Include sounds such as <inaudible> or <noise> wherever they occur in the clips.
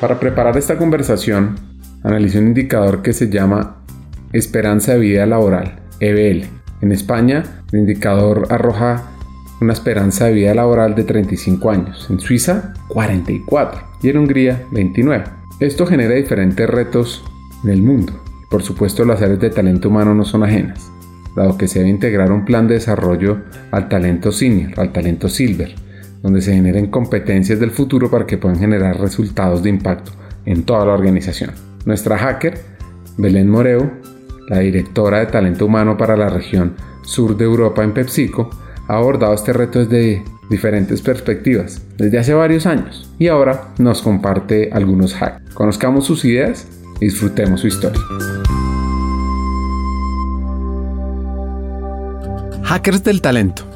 Para preparar esta conversación, analicé un indicador que se llama Esperanza de Vida Laboral, EBL. En España, el indicador arroja una esperanza de vida laboral de 35 años, en Suiza 44 y en Hungría 29. Esto genera diferentes retos en el mundo. Por supuesto, las áreas de talento humano no son ajenas, dado que se debe integrar un plan de desarrollo al talento senior, al talento silver, donde se generen competencias del futuro para que puedan generar resultados de impacto en toda la organización. Nuestra hacker, Belén Moreu, la directora de talento humano para la región sur de Europa en PepsiCo, ha abordado este reto desde diferentes perspectivas, desde hace varios años, y ahora nos comparte algunos hacks. Conozcamos sus ideas y disfrutemos su historia. Hackers del Talento.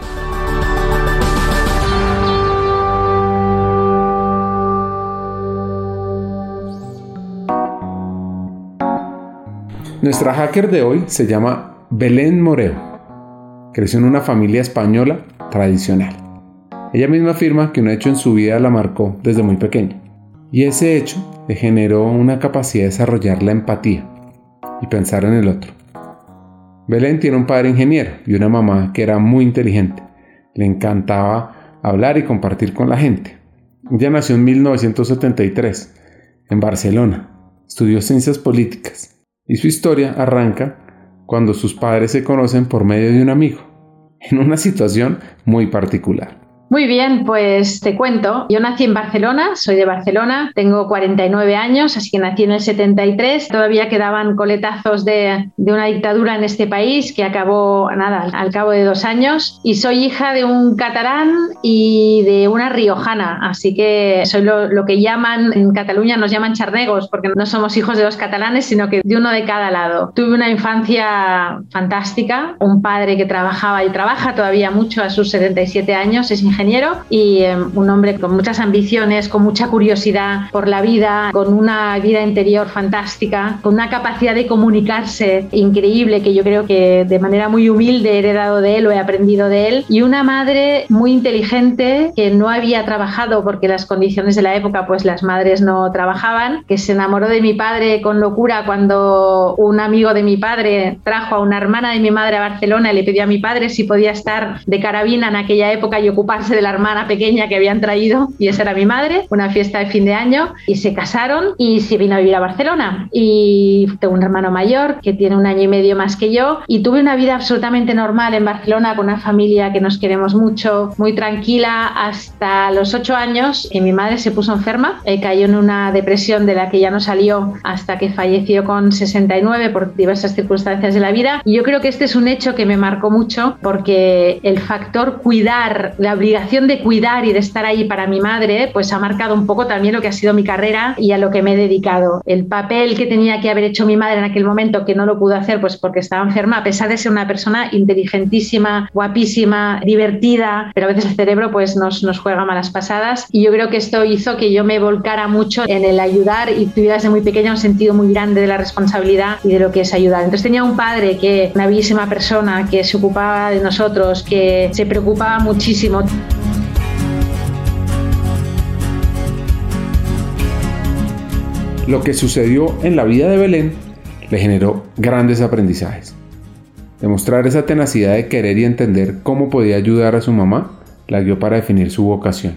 Nuestra hacker de hoy se llama Belén Moreo. Creció en una familia española tradicional. Ella misma afirma que un hecho en su vida la marcó desde muy pequeña. Y ese hecho le generó una capacidad de desarrollar la empatía y pensar en el otro. Belén tiene un padre ingeniero y una mamá que era muy inteligente. Le encantaba hablar y compartir con la gente. Ella nació en 1973 en Barcelona. Estudió ciencias políticas y su historia arranca cuando sus padres se conocen por medio de un amigo, en una situación muy particular. Muy bien, pues te cuento. Yo nací en Barcelona, soy de Barcelona, tengo 49 años, así que nací en el 73. Todavía quedaban coletazos de, una dictadura en este país que acabó, nada, al cabo de dos años. Y soy hija de un catalán y de una riojana, así que soy lo, lo que llaman, en Cataluña nos llaman charnegos, porque no somos hijos de dos catalanes, sino que de uno de cada lado. Tuve una infancia fantástica, un padre que trabajaba y trabaja todavía mucho a sus 77 años, es ingeniero y em, un hombre con muchas ambiciones, con mucha curiosidad por la vida, con una vida interior fantástica, con una capacidad de comunicarse increíble que yo creo que de manera muy humilde he heredado de él o he aprendido de él y una madre muy inteligente que no había trabajado porque las condiciones de la época pues las madres no trabajaban, que se enamoró de mi padre con locura cuando un amigo de mi padre trajo a una hermana de mi madre a Barcelona y le pidió a mi padre si podía estar de carabina en aquella época y ocuparse de la hermana pequeña que habían traído y esa era mi madre, una fiesta de fin de año y se casaron y se vino a vivir a Barcelona. Y tengo un hermano mayor que tiene un año y medio más que yo y tuve una vida absolutamente normal en Barcelona con una familia que nos queremos mucho, muy tranquila hasta los ocho años que mi madre se puso enferma, eh, cayó en una depresión de la que ya no salió hasta que falleció con 69 por diversas circunstancias de la vida. Y yo creo que este es un hecho que me marcó mucho porque el factor cuidar, la obligación de cuidar y de estar ahí para mi madre, pues ha marcado un poco también lo que ha sido mi carrera y a lo que me he dedicado. El papel que tenía que haber hecho mi madre en aquel momento, que no lo pudo hacer pues porque estaba enferma, a pesar de ser una persona inteligentísima, guapísima, divertida, pero a veces el cerebro pues nos, nos juega malas pasadas. Y yo creo que esto hizo que yo me volcara mucho en el ayudar y tuviera desde muy pequeña un sentido muy grande de la responsabilidad y de lo que es ayudar. Entonces tenía un padre que, una bellísima persona, que se ocupaba de nosotros, que se preocupaba muchísimo. Lo que sucedió en la vida de Belén le generó grandes aprendizajes. Demostrar esa tenacidad de querer y entender cómo podía ayudar a su mamá la guió para definir su vocación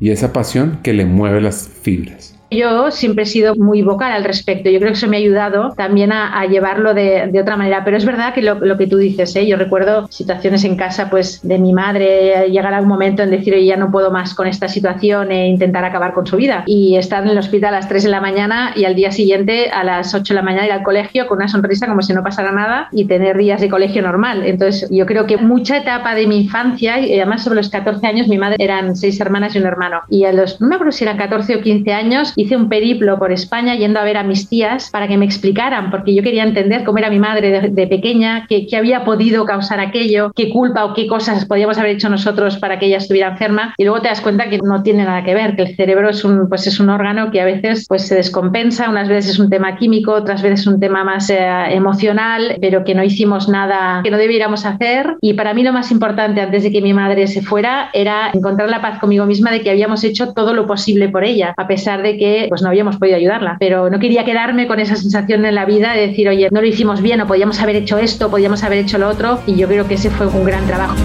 y esa pasión que le mueve las fibras. Yo siempre he sido muy vocal al respecto. Yo creo que eso me ha ayudado también a, llevarlo de, otra manera. Pero es verdad que lo, que tú dices, ¿eh? yo recuerdo situaciones en casa pues de mi madre llegar a un momento en decir, oye, ya no puedo más con esta situación e intentar acabar con su vida. Y estar en el hospital a las 3 de la mañana y al día siguiente a las 8 de la mañana ir al colegio con una sonrisa como si no pasara nada y tener días de colegio normal. Entonces yo creo que mucha etapa de mi infancia, y además sobre los 14 años, mi madre eran seis hermanas y un hermano. Y a los, no me acuerdo si eran 14 o 15 años, hice un periplo por España yendo a ver a mis tías para que me explicaran, porque yo quería entender cómo era mi madre de, pequeña, qué, qué, había podido causar aquello, qué culpa o qué cosas podíamos haber hecho nosotros para que ella estuviera enferma. Y luego te das cuenta que no tiene nada que ver, que el cerebro es un, pues es un órgano que a veces pues, se descompensa, unas veces es un tema químico, otras veces un tema más eh, emocional, pero que no hicimos nada que no debiéramos hacer. Y para mí lo más importante antes de que mi madre se fuera era encontrar la paz conmigo misma de que habíamos hecho todo lo posible por ella, a pesar de que pues, no habíamos podido ayudarla. Pero no quería quedarme con esa sensación en la vida de decir, oye, no lo hicimos bien o podíamos haber hecho esto, podíamos haber hecho lo otro. Y yo creo que ese fue un gran trabajo.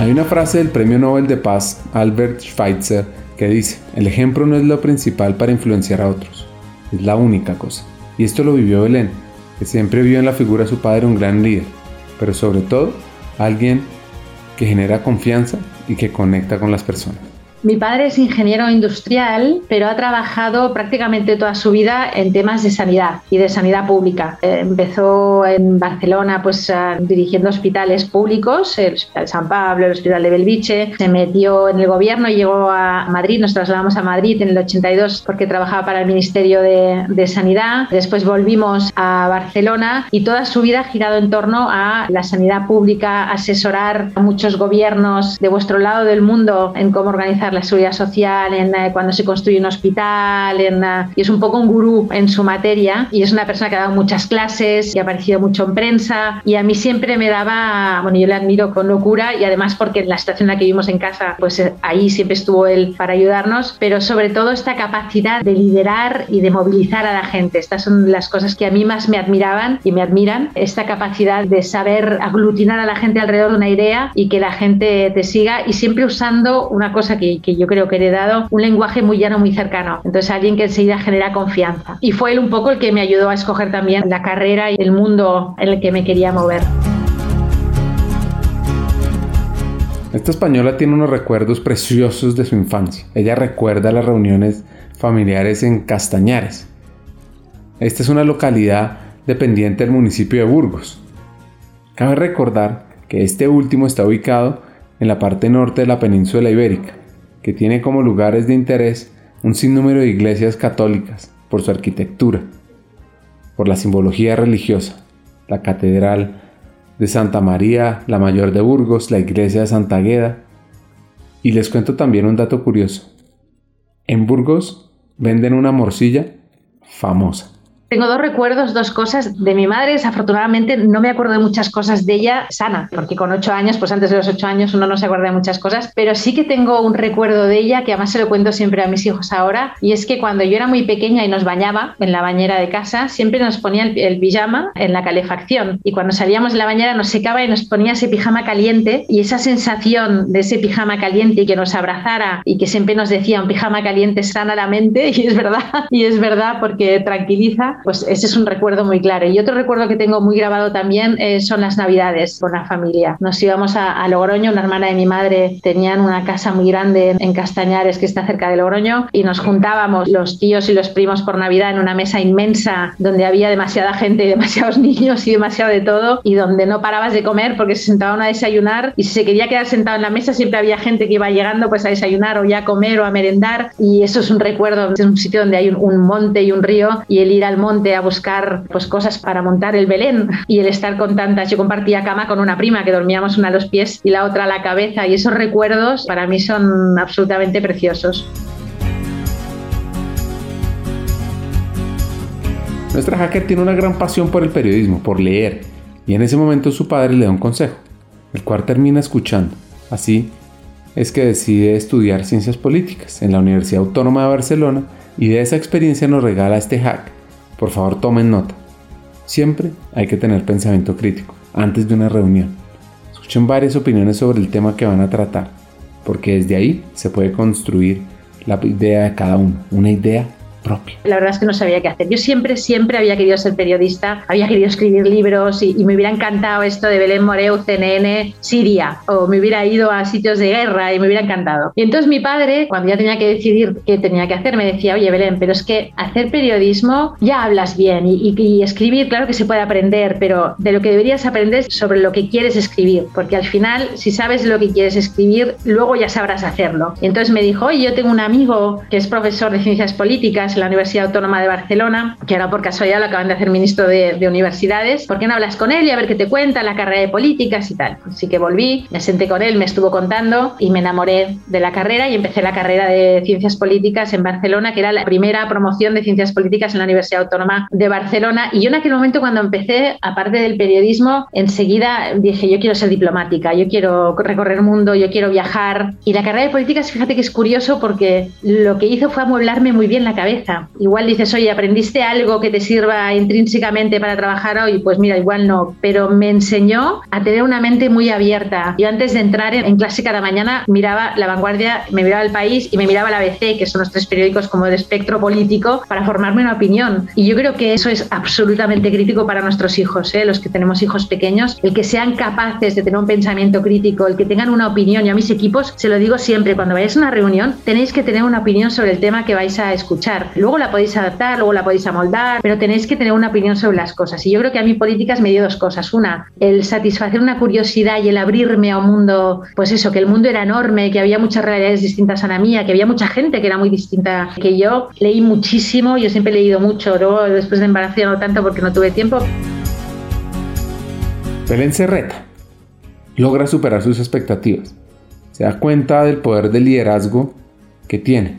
Hay una frase del Premio Nobel de Paz Albert Schweitzer que dice, el ejemplo no es lo principal para influenciar a otros, es la única cosa. Y esto lo vivió Belén, que siempre vio en la figura de su padre un gran líder, pero sobre todo alguien que genera confianza y que conecta con las personas. Mi padre es ingeniero industrial, pero ha trabajado prácticamente toda su vida en temas de sanidad y de sanidad pública. Eh, empezó en Barcelona pues dirigiendo hospitales públicos, el Hospital San Pablo, el Hospital de Belviche, se metió en el gobierno y llegó a Madrid, nos trasladamos a Madrid en el 82 porque trabajaba para el Ministerio de, de Sanidad. Después volvimos a Barcelona y toda su vida ha girado en torno a la sanidad pública, asesorar a muchos gobiernos de vuestro lado del mundo en cómo organizar la seguridad social, en eh, cuando se construye un hospital, en, eh, y es un poco un gurú en su materia y es una persona que ha dado muchas clases y ha aparecido mucho en prensa y a mí siempre me daba, bueno, yo le admiro con locura y además porque en la situación en la que vivimos en casa, pues eh, ahí siempre estuvo él para ayudarnos, pero sobre todo esta capacidad de liderar y de movilizar a la gente. Estas son las cosas que a mí más me admiraban y me admiran, esta capacidad de saber aglutinar a la gente alrededor de una idea y que la gente te siga y siempre usando una cosa que, que yo creo que he heredado un lenguaje muy llano, muy cercano. Entonces alguien que enseguida genera confianza. Y fue él un poco el que me ayudó a escoger también la carrera y el mundo en el que me quería mover. Esta española tiene unos recuerdos preciosos de su infancia. Ella recuerda las reuniones familiares en Castañares. Esta es una localidad dependiente del municipio de Burgos. Cabe recordar que este último está ubicado en la parte norte de la península ibérica que tiene como lugares de interés un sinnúmero de iglesias católicas por su arquitectura, por la simbología religiosa, la Catedral de Santa María, la Mayor de Burgos, la Iglesia de Santa Agueda. Y les cuento también un dato curioso. En Burgos venden una morcilla famosa. Tengo dos recuerdos, dos cosas. De mi madre, desafortunadamente, no me acuerdo de muchas cosas de ella sana, porque con ocho años, pues antes de los ocho años uno no se acuerda de muchas cosas, pero sí que tengo un recuerdo de ella que además se lo cuento siempre a mis hijos ahora, y es que cuando yo era muy pequeña y nos bañaba en la bañera de casa, siempre nos ponía el, pijama en la calefacción, y cuando salíamos de la bañera nos secaba y nos ponía ese pijama caliente, y esa sensación de ese pijama caliente y que nos abrazara y que siempre nos decía un pijama caliente sana la mente, <laughs> y es verdad, y es verdad porque tranquiliza pues ese es un recuerdo muy claro. Y otro recuerdo que tengo muy grabado también eh, son las navidades con la familia. Nos íbamos a, Logroño, una hermana de mi madre tenían una casa muy grande en Castañares que está cerca de Logroño y nos juntábamos los tíos y los primos por Navidad en una mesa inmensa donde había demasiada gente y <laughs> demasiados niños y demasiado de todo y donde no parabas de comer porque se sentaban a desayunar y si se quería quedar sentado en la mesa siempre había gente que iba llegando pues a desayunar o ya a comer o a merendar y eso es un recuerdo, es un sitio donde hay un monte y un río y el ir al monte a buscar pues, cosas para montar el Belén y el estar con tantas. Yo compartía cama con una prima que dormíamos una a los pies y la otra a la cabeza y esos recuerdos para mí son absolutamente preciosos. Nuestra hacker tiene una gran pasión por el periodismo, por leer, y en ese momento su padre le da un consejo, el cual termina escuchando. Así es que decide estudiar ciencias políticas en la Universidad Autónoma de Barcelona y de esa experiencia nos regala este hack por favor, tomen nota. Siempre hay que tener pensamiento crítico antes de una reunión. Escuchen varias opiniones sobre el tema que van a tratar, porque desde ahí se puede construir la idea de cada uno, una idea La verdad es que no sabía qué hacer. Yo siempre, siempre había querido ser periodista, había querido escribir libros y, me hubiera encantado esto de Belén Moreu, CNN, Siria, o me hubiera ido a sitios de guerra y me hubiera encantado. Y entonces mi padre, cuando ya tenía que decidir qué tenía que hacer, me decía, oye Belén, pero es que hacer periodismo ya hablas bien y, y escribir, claro que se puede aprender, pero de lo que deberías aprender es sobre lo que quieres escribir, porque al final, si sabes lo que quieres escribir, luego ya sabrás hacerlo. Y entonces me dijo, oye, yo tengo un amigo que es profesor de ciencias políticas en la Universidad Autónoma de Barcelona, que ahora por casualidad lo acaban de hacer ministro de, universidades. ¿Por qué no hablas con él y a ver qué te cuenta la carrera de políticas y tal? Así que volví, me senté con él, me estuvo contando y me enamoré de la carrera y empecé la carrera de ciencias políticas en Barcelona, que era la primera promoción de ciencias políticas en la Universidad Autónoma de Barcelona. Y yo en aquel momento cuando empecé, aparte del periodismo, enseguida dije, yo quiero ser diplomática, yo quiero recorrer el mundo, yo quiero viajar. Y la carrera de políticas, fíjate que es curioso porque lo que hizo fue amueblarme muy bien la cabeza. Igual dices, oye, ¿aprendiste algo que te sirva intrínsecamente para trabajar hoy? Pues mira, igual no, pero me enseñó a tener una mente muy abierta. Yo antes de entrar en, clase cada mañana miraba La Vanguardia, me miraba El País y me miraba la ABC, que son los tres periódicos como de espectro político, para formarme una opinión. Y yo creo que eso es absolutamente crítico para nuestros hijos, ¿eh? los que tenemos hijos pequeños, el que sean capaces de tener un pensamiento crítico, el que tengan una opinión. Yo a mis equipos se lo digo siempre, cuando vayáis a una reunión tenéis que tener una opinión sobre el tema que vais a escuchar. Luego la podéis adaptar, luego la podéis amoldar, pero tenéis que tener una opinión sobre las cosas. Y yo creo que a mí políticas me dio dos cosas. Una, el satisfacer una curiosidad y el abrirme a un mundo, pues eso, que el mundo era enorme, que había muchas realidades distintas a la mía, que había mucha gente que era muy distinta que yo. Leí muchísimo, yo siempre he leído mucho, luego después de embarazo no tanto porque no tuve tiempo. Belén Serreta logra superar sus expectativas. Se da cuenta del poder del liderazgo que tiene,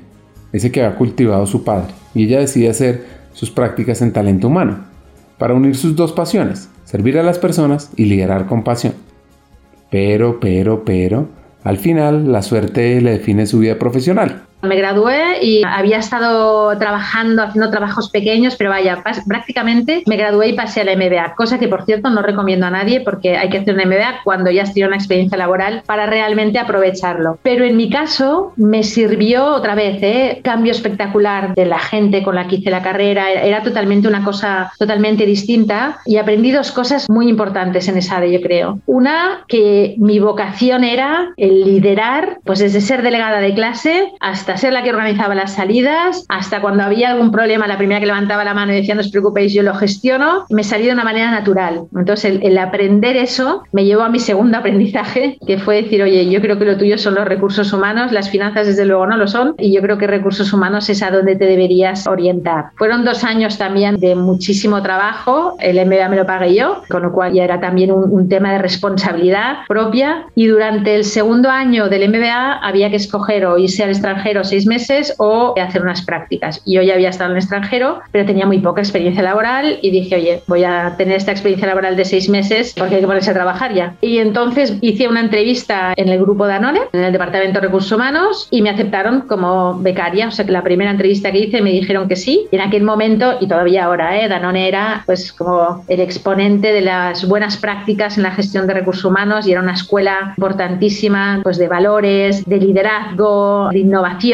ese que había cultivado su padre, y ella decide hacer sus prácticas en talento humano, para unir sus dos pasiones, servir a las personas y liderar con pasión. Pero, pero, pero, al final la suerte le define su vida profesional. Me gradué y había estado trabajando, haciendo trabajos pequeños, pero vaya, prácticamente me gradué y pasé a la MBA, cosa que por cierto no recomiendo a nadie porque hay que hacer una MBA cuando ya has tenido una experiencia laboral para realmente aprovecharlo. Pero en mi caso me sirvió otra vez, ¿eh? cambio espectacular de la gente con la que hice la carrera, era totalmente una cosa totalmente distinta y aprendí dos cosas muy importantes en esa yo creo. Una, que mi vocación era el liderar, pues desde ser delegada de clase hasta ser la que organizaba las salidas, hasta cuando había algún problema, la primera que levantaba la mano y decía no os preocupéis, yo lo gestiono, me salí de una manera natural. Entonces el, aprender eso me llevó a mi segundo <laughs> aprendizaje, que fue decir, oye, yo creo que lo tuyo son los recursos humanos, las finanzas desde luego no lo son, y yo creo que recursos humanos es a donde te deberías orientar. Fueron dos años también de muchísimo trabajo, el MBA me lo pagué yo, con lo cual ya era también un, un tema de responsabilidad propia, y durante el segundo año del MBA había que escoger o irse al extranjero seis meses o hacer unas prácticas. Yo ya había estado en el extranjero, pero tenía muy poca experiencia laboral y dije, oye, voy a tener esta experiencia laboral de seis meses porque hay que ponerse a trabajar ya. Y entonces hice una entrevista en el grupo Danone, en el Departamento de Recursos Humanos, y me aceptaron como becaria. O sea que la primera entrevista que hice me dijeron que sí. Y en aquel momento, y todavía ahora, ¿eh? Danone era pues como el exponente de las buenas prácticas en la gestión de recursos humanos y era una escuela importantísima pues de valores, de liderazgo, de innovación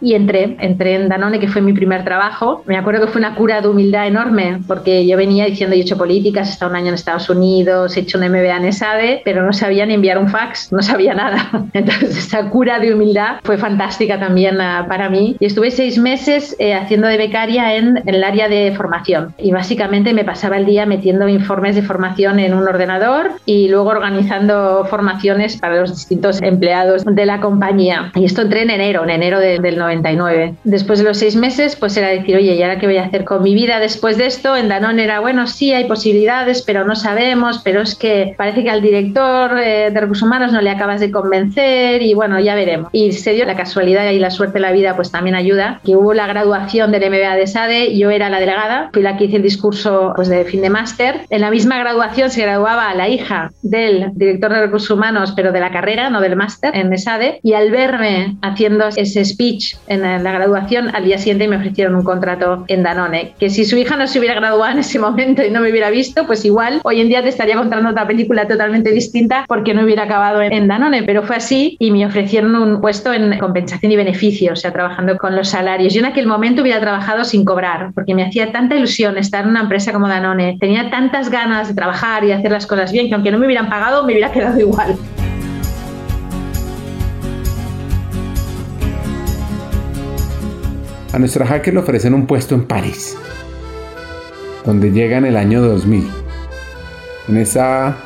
y entré, entré en Danone, que fue mi primer trabajo. Me acuerdo que fue una cura de humildad enorme, porque yo venía diciendo, yo he hecho políticas, he estado un año en Estados Unidos, he hecho un MBA en ESADE, pero no sabía ni enviar un fax, no sabía nada. <laughs> Entonces, esa cura de humildad fue fantástica también uh, para mí. Y estuve seis meses eh, haciendo de becaria en, en, el área de formación. Y básicamente me pasaba el día metiendo informes de formación en un ordenador y luego organizando formaciones para los distintos empleados de la compañía. Y esto entré en enero, en enero del 99. Después de los seis meses, pues era decir, oye, ¿y ahora qué voy a hacer con mi vida después de esto? En Danone era, bueno, sí, hay posibilidades, pero no sabemos, pero es que parece que al director eh, de recursos humanos no le acabas de convencer y bueno, ya veremos. Y se dio la casualidad y la suerte de la vida, pues también ayuda, que hubo la graduación del MBA de SADE, yo era la delegada, fui la que hice el discurso pues, de fin de máster. En la misma graduación se graduaba la hija del director de recursos humanos, pero de la carrera, no del máster, en SADE, y al verme haciendo ese speech en la graduación, al día siguiente me ofrecieron un contrato en Danone. Que si su hija no se hubiera graduado en ese momento y no me hubiera visto, pues igual hoy en día te estaría contando otra película totalmente distinta porque no hubiera acabado en Danone. Pero fue así y me ofrecieron un puesto en compensación y beneficio, o sea, trabajando con los salarios. Yo en aquel momento hubiera trabajado sin cobrar porque me hacía tanta ilusión estar en una empresa como Danone. Tenía tantas ganas de trabajar y hacer las cosas bien que aunque no me hubieran pagado, me hubiera quedado igual. A nuestra hacker le ofrecen un puesto en París, donde llega en el año 2000. En esa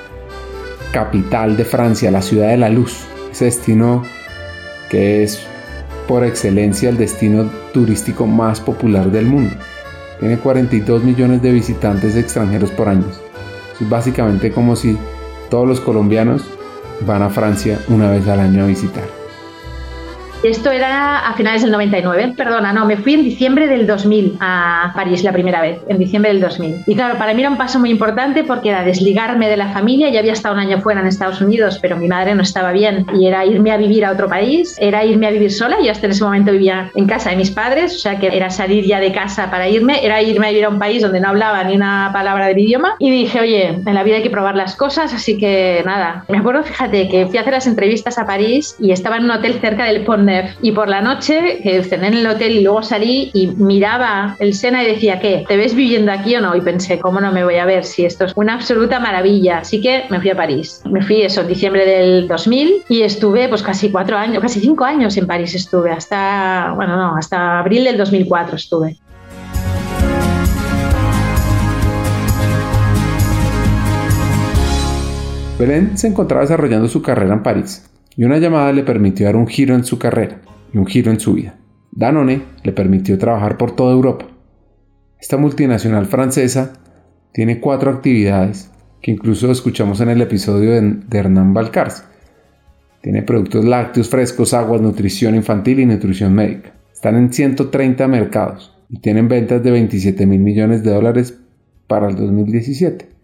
capital de Francia, la ciudad de la luz, ese destino que es por excelencia el destino turístico más popular del mundo. Tiene 42 millones de visitantes extranjeros por año. Es básicamente como si todos los colombianos van a Francia una vez al año a visitar. Esto era a finales del 99, perdona, no, me fui en diciembre del 2000 a París la primera vez, en diciembre del 2000. Y claro, para mí era un paso muy importante porque era desligarme de la familia, ya había estado un año fuera en Estados Unidos, pero mi madre no estaba bien y era irme a vivir a otro país, era irme a vivir sola, y hasta en ese momento vivía en casa de mis padres, o sea que era salir ya de casa para irme, era irme a vivir a un país donde no hablaba ni una palabra del idioma y dije, oye, en la vida hay que probar las cosas, así que nada, me acuerdo, fíjate, que fui a hacer las entrevistas a París y estaba en un hotel cerca del Pont y por la noche, que cené en el hotel y luego salí y miraba el Sena y decía, ¿qué? ¿Te ves viviendo aquí o no? Y pensé, ¿cómo no me voy a ver si esto es una absoluta maravilla? Así que me fui a París. Me fui eso en diciembre del 2000 y estuve pues casi cuatro años, casi cinco años en París estuve, hasta, bueno, no, hasta abril del 2004 estuve. Belén se encontraba desarrollando su carrera en París y una llamada le permitió dar un giro en su carrera y un giro en su vida. Danone le permitió trabajar por toda Europa. Esta multinacional francesa tiene cuatro actividades que incluso escuchamos en el episodio de, Hernán Balcars. Tiene productos lácteos frescos, aguas, nutrición infantil y nutrición médica. Están en 130 mercados y tienen ventas de 27 mil millones de dólares para el 2017.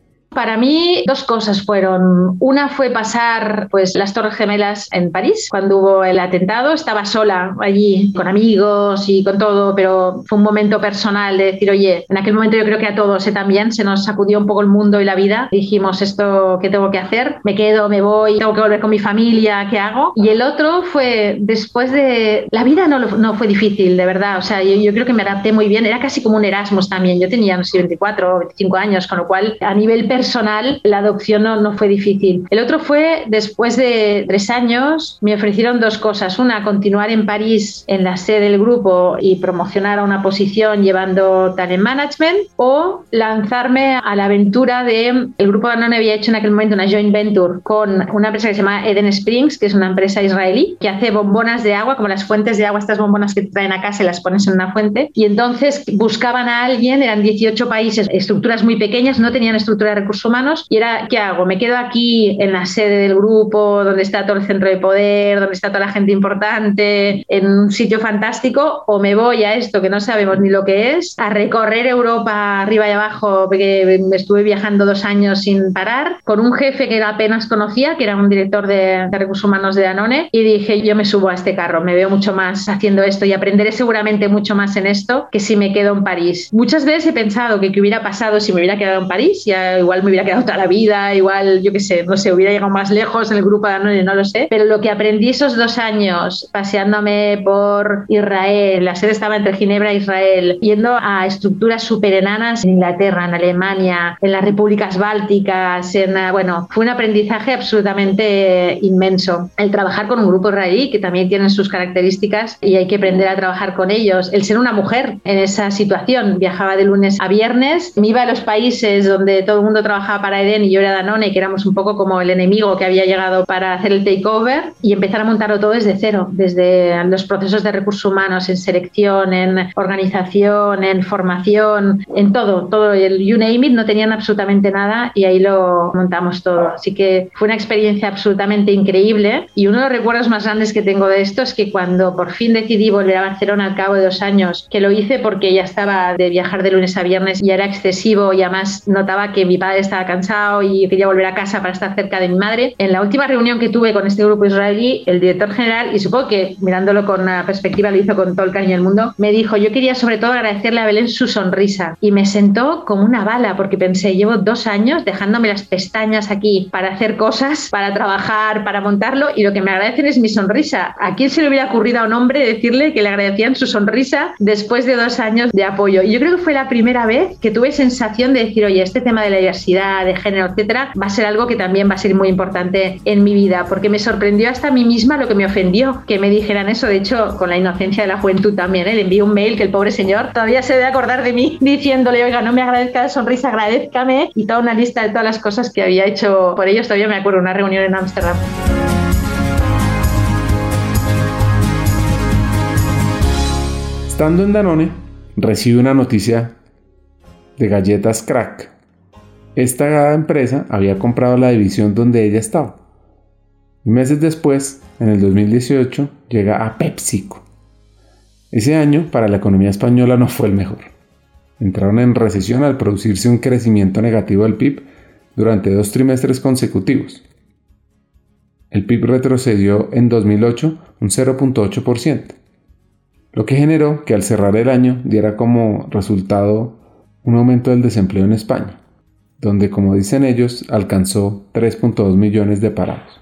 Para mí dos cosas fueron. Una fue pasar pues las Torres Gemelas en París cuando hubo el atentado. Estaba sola allí con amigos y con todo, pero fue un momento personal de decir, oye, en aquel momento yo creo que a todos ¿eh? también se nos sacudió un poco el mundo y la vida. Dijimos esto qué tengo que hacer. Me quedo, me voy, tengo que volver con mi familia, ¿qué hago? Y el otro fue después de la vida no, no fue difícil, de verdad. O sea, yo, yo creo que me adapté muy bien. Era casi como un Erasmus también. Yo tenía no sé 24 o 25 años, con lo cual a nivel personal personal, la adopción no, no, fue difícil. El otro fue, después de tres años, me ofrecieron dos cosas. Una, continuar en París en la sede del grupo y promocionar a una posición llevando talent management o lanzarme a la aventura de, el grupo Danone había hecho en aquel momento una joint venture con una empresa que se llama Eden Springs, que es una empresa israelí, que hace bombonas de agua, como las fuentes de agua, estas bombonas que te traen a casa y las pones en una fuente. Y entonces buscaban a alguien, eran 18 países, estructuras muy pequeñas, no tenían estructura de recursos humanos y era, ¿qué hago? ¿Me quedo aquí en la sede del grupo, donde está todo el centro de poder, donde está toda la gente importante, en un sitio fantástico, o me voy a esto que no sabemos ni lo que es, a recorrer Europa arriba y abajo, porque estuve viajando dos años sin parar, con un jefe que apenas conocía, que era un director de, de recursos humanos de Danone, y dije, yo me subo a este carro, me veo mucho más haciendo esto y aprenderé seguramente mucho más en esto que si me quedo en París. Muchas veces he pensado que qué hubiera pasado si me hubiera quedado en París, ya igual me hubiera quedado toda la vida, igual, yo qué sé, no sé, hubiera llegado más lejos en el grupo de Danone, no lo sé. Pero lo que aprendí esos dos años paseándome por Israel, la sede estaba entre Ginebra e Israel, yendo a estructuras súper enanas en Inglaterra, en Alemania, en las repúblicas bálticas, en, bueno, fue un aprendizaje absolutamente inmenso. El trabajar con un grupo israelí que también tienen sus características y hay que aprender a trabajar con ellos. El ser una mujer en esa situación, viajaba de lunes a viernes, me iba a los países donde todo el mundo trabajaba trabajaba para Eden y yo era Danone, que éramos un poco como el enemigo que había llegado para hacer el takeover y empezar a montarlo todo desde cero, desde los procesos de recursos humanos, en selección, en organización, en formación, en todo, todo el you name it, no tenían absolutamente nada y ahí lo montamos todo. Así que fue una experiencia absolutamente increíble y uno de los recuerdos más grandes que tengo de esto es que cuando por fin decidí volver a Barcelona al cabo de dos años, que lo hice porque ya estaba de viajar de lunes a viernes y era excesivo y además notaba que mi padre estaba cansado y quería volver a casa para estar cerca de mi madre. En la última reunión que tuve con este grupo israelí, el director general, y supongo que mirándolo con una perspectiva lo hizo con todo el cariño del mundo, me dijo, yo quería sobre todo agradecerle a Belén su sonrisa. Y me sentó como una bala porque pensé, llevo dos años dejándome las pestañas aquí para hacer cosas, para trabajar, para montarlo, y lo que me agradecen es mi sonrisa. ¿A quién se le hubiera ocurrido a un hombre decirle que le agradecían su sonrisa después de dos años de apoyo? Y yo creo que fue la primera vez que tuve sensación de decir, oye, este tema de la diversidad, de género, etcétera, va a ser algo que también va a ser muy importante en mi vida, porque me sorprendió hasta a mí misma lo que me ofendió que me dijeran eso. De hecho, con la inocencia de la juventud también, ¿eh? le envié un mail que el pobre señor todavía se debe acordar de mí <laughs> diciéndole, oiga, no me agradezca la sonrisa, agradezcame y toda una lista de todas las cosas que había hecho por ellos. Todavía me acuerdo, una reunión en Ámsterdam. Estando en Danone, recibe una noticia de galletas crack. Esta empresa había comprado la división donde ella estaba. Y meses después, en el 2018, llega a PepsiCo. Ese año para la economía española no fue el mejor. Entraron en recesión al producirse un crecimiento negativo del PIB durante dos trimestres consecutivos. El PIB retrocedió en 2008 un 0.8%, lo que generó que al cerrar el año diera como resultado un aumento del desempleo en España, donde como dicen ellos alcanzó 3.2 millones de parados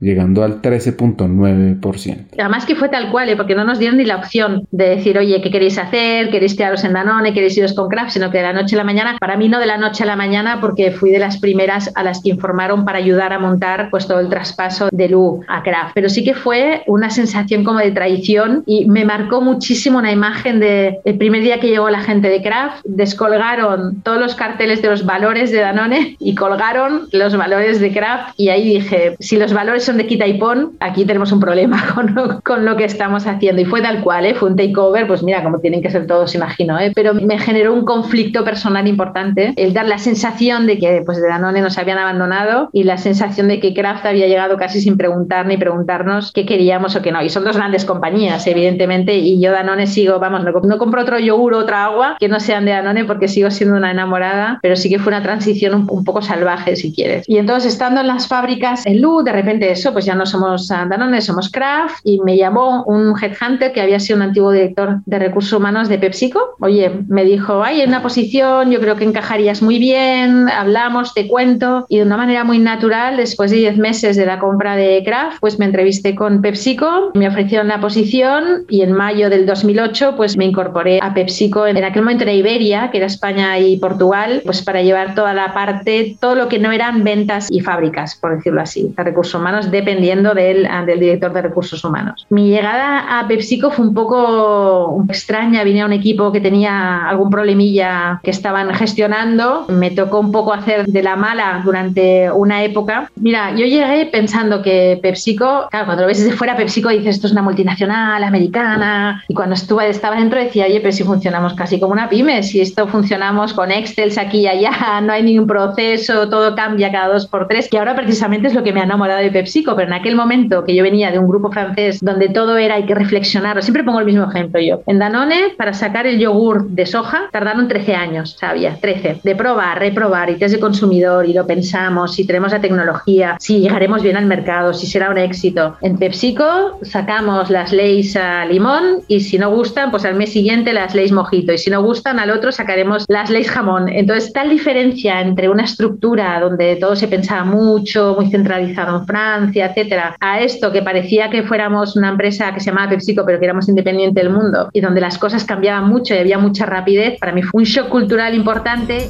llegando al 13.9%. Además que fue tal cual, ¿eh? porque no nos dieron ni la opción de decir, oye, ¿qué queréis hacer? ¿Queréis quedaros en Danone? ¿Queréis iros con Kraft? Sino que de la noche a la mañana, para mí no de la noche a la mañana, porque fui de las primeras a las que informaron para ayudar a montar pues todo el traspaso de Lu a Kraft. Pero sí que fue una sensación como de traición y me marcó muchísimo una imagen de el primer día que llegó la gente de Kraft, descolgaron todos los carteles de los valores de Danone y colgaron los valores de Kraft y ahí dije, si los valores son de quita y pon, aquí tenemos un problema <laughs> con lo, con lo que estamos haciendo. Y fue tal cual, ¿eh? fue un takeover, pues mira, como tienen que ser todos, imagino, ¿eh? pero me generó un conflicto personal importante, el dar la sensación de que pues de Danone nos habían abandonado y la sensación de que Kraft había llegado casi sin preguntar ni preguntarnos qué queríamos o qué no. Y son dos grandes compañías, evidentemente, y yo Danone sigo, vamos, no, compro otro yogur otra agua que no sean de Danone porque sigo siendo una enamorada, pero sí que fue una transición un, un poco salvaje, si quieres. Y entonces, estando en las fábricas en Lu, de repente pues ya no somos Danone, somos Kraft. Y me llamó un headhunter que había sido un antiguo director de recursos humanos de PepsiCo. Oye, me dijo, hay una posición, yo creo que encajarías muy bien, hablamos, te cuento y de una manera muy natural, después de 10 meses de la compra de Kraft, pues me entrevisté con PepsiCo, me ofrecieron la posición y en mayo del 2008 pues me incorporé a PepsiCo en aquel momento en Iberia, que era España y Portugal, pues para llevar toda la parte, todo lo que no eran ventas y fábricas, por decirlo así, recursos humanos dependiendo del, ah, del, director de recursos humanos. Mi llegada a PepsiCo fue un poco extraña, vine a un equipo que tenía algún problemilla que estaban gestionando, me tocó un poco hacer de la mala durante una época. Mira, yo llegué pensando que PepsiCo, claro, cuando lo ves desde fuera PepsiCo dices esto es una multinacional americana y cuando estuve, estaba dentro decía, oye, pero si funcionamos casi como una pyme, si esto funcionamos con Excel aquí y allá, <laughs> no hay ningún proceso, todo cambia cada dos por tres, que ahora precisamente es lo que me ha enamorado de PepsiCo pero en aquel momento que yo venía de un grupo francés donde todo era hay que reflexionar, siempre pongo el mismo ejemplo yo. En Danone, para sacar el yogur de soja, tardaron 13 años, sabía, 13, de probar, reprobar, y test de consumidor, y lo pensamos, si tenemos la tecnología, si llegaremos bien al mercado, si será un éxito. En PepsiCo sacamos las leyes a limón y si no gustan, pues al mes siguiente las leyes mojito y si no gustan al otro sacaremos las leyes jamón. Entonces, tal diferencia entre una estructura donde todo se pensaba mucho, muy centralizado en Francia, etcétera, a esto que parecía que fuéramos una empresa que se llamaba PepsiCo, pero que éramos independiente del mundo y donde las cosas cambiaban mucho y había mucha rapidez, para mí fue un shock cultural importante.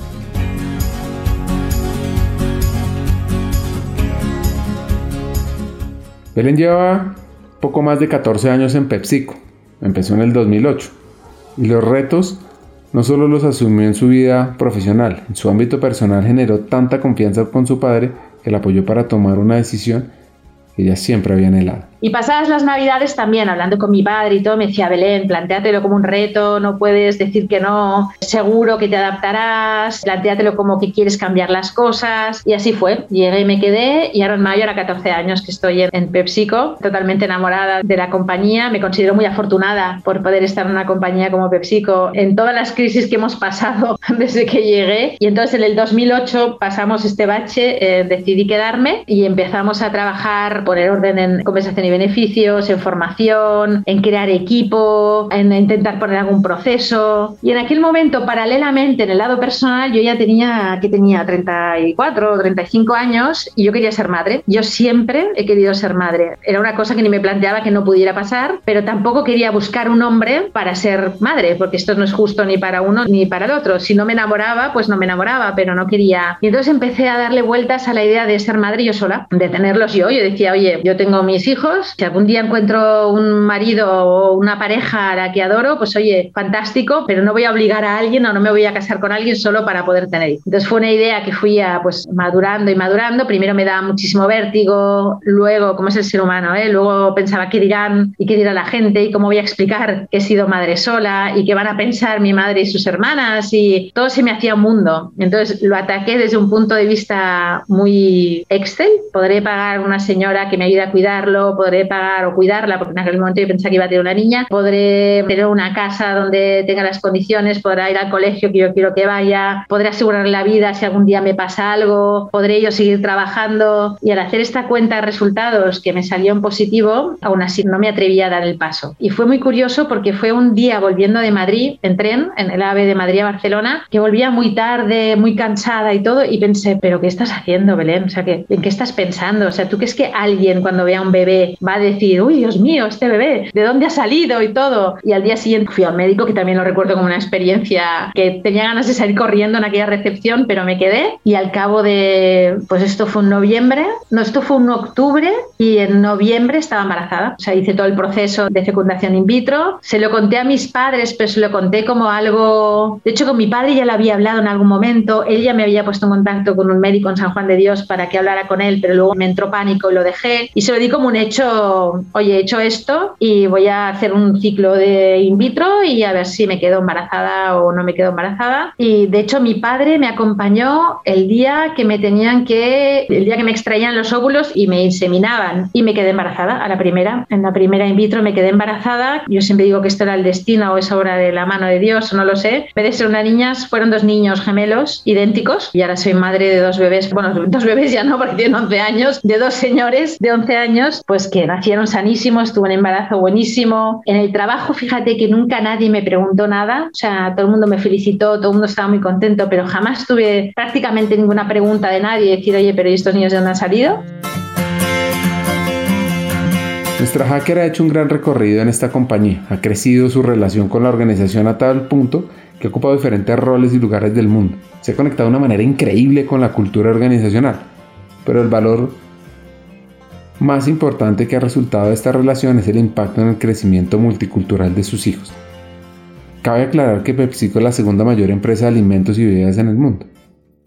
Belén lleva poco más de 14 años en PepsiCo. Empezó en el 2008. Y los retos no solo los asumió en su vida profesional, en su ámbito personal generó tanta confianza con su padre que la apoyó para tomar una decisión ella siempre había anhelado. Y pasadas las navidades también, hablando con mi padre y todo, me decía, Belén, plantéatelo como un reto, no puedes decir que no, seguro que te adaptarás, plantéatelo como que quieres cambiar las cosas. Y así fue. Llegué y me quedé y ahora en mayo, era 14 años que estoy en, PepsiCo, totalmente enamorada de la compañía. Me considero muy afortunada por poder estar en una compañía como PepsiCo en todas las crisis que hemos pasado <laughs> desde que llegué. Y entonces en el 2008 pasamos este bache, eh, decidí quedarme y empezamos a trabajar, poner orden en compensación y beneficios, en formación, en crear equipo, en intentar poner algún proceso. Y en aquel momento, paralelamente, en el lado personal, yo ya tenía, que tenía 34 o 35 años y yo quería ser madre. Yo siempre he querido ser madre. Era una cosa que ni me planteaba que no pudiera pasar, pero tampoco quería buscar un hombre para ser madre, porque esto no es justo ni para uno ni para el otro. Si no me enamoraba, pues no me enamoraba, pero no quería. Y entonces empecé a darle vueltas a la idea de ser madre yo sola, de tenerlos yo. Yo decía, oye, yo tengo mis hijos, si algún día encuentro un marido o una pareja a la que adoro, pues oye, fantástico, pero no voy a obligar a alguien o no me voy a casar con alguien solo para poder tener hijos. Entonces fue una idea que fui a, pues madurando y madurando. Primero me daba muchísimo vértigo, luego, como es el ser humano, ¿eh? luego pensaba qué dirán y qué dirá la gente y cómo voy a explicar que he sido madre sola y qué van a pensar mi madre y sus hermanas y todo se me hacía un mundo. Entonces lo ataqué desde un punto de vista muy Excel. Podré pagar una señora que me ayude a cuidarlo, podré pagar o cuidarla, porque en aquel momento yo pensaba que iba a tener una niña, podré tener una casa donde tenga las condiciones, podrá ir al colegio que yo quiero que vaya, podré asegurar la vida si algún día me pasa algo, podré yo seguir trabajando y al hacer esta cuenta de resultados que me salió en positivo, aún así no me atrevía a dar el paso. Y fue muy curioso porque fue un día volviendo de Madrid en tren, en el AVE de Madrid a Barcelona, que volvía muy tarde, muy cansada y todo, y pensé, pero ¿qué estás haciendo, Belén? O sea, ¿en qué estás pensando? O sea, ¿tú crees que alguien cuando vea un bebé va a decir, uy, Dios mío, este bebé, ¿de dónde ha salido y todo? Y al día siguiente fui al médico, que también lo recuerdo como una experiencia que tenía ganas de salir corriendo en aquella recepción, pero me quedé. Y al cabo de, pues esto fue en noviembre, no, esto fue en octubre y en noviembre estaba embarazada. O sea, hice todo el proceso de fecundación in vitro, se lo conté a mis padres, pero se lo conté como algo, de hecho con mi padre ya lo había hablado en algún momento, él ya me había puesto en contacto con un médico en San Juan de Dios para que hablara con él, pero luego me entró pánico y lo dejé. Y se lo di como un hecho, oye, he hecho esto y voy a hacer un ciclo de in vitro y a ver si me quedo embarazada o no me quedo embarazada. Y de hecho mi padre me acompañó el día que me tenían que, el día que me extraían los óvulos y me inseminaban y me quedé embarazada a la primera. En la primera in vitro me quedé embarazada. Yo siempre digo que esto era el destino o es obra de la mano de Dios, no lo sé. En vez de ser una niña, fueron dos niños gemelos idénticos y ahora soy madre de dos bebés, bueno, dos bebés ya no porque tienen 11 años, de dos señores de 11 años, pues que nacieron sanísimos, tuve un embarazo buenísimo. En el trabajo, fíjate que nunca nadie me preguntó nada, o sea, todo el mundo me felicitó, todo el mundo estaba muy contento, pero jamás tuve prácticamente ninguna pregunta de nadie, decir, oye, pero ¿y estos niños de dónde han salido? Nuestra hacker ha hecho un gran recorrido en esta compañía, ha crecido su relación con la organización a tal punto que ha ocupado diferentes roles y lugares del mundo. Se ha conectado de una manera increíble con la cultura organizacional, pero el valor más importante que ha resultado de esta relación es el impacto en el crecimiento multicultural de sus hijos. Cabe aclarar que PepsiCo es la segunda mayor empresa de alimentos y bebidas en el mundo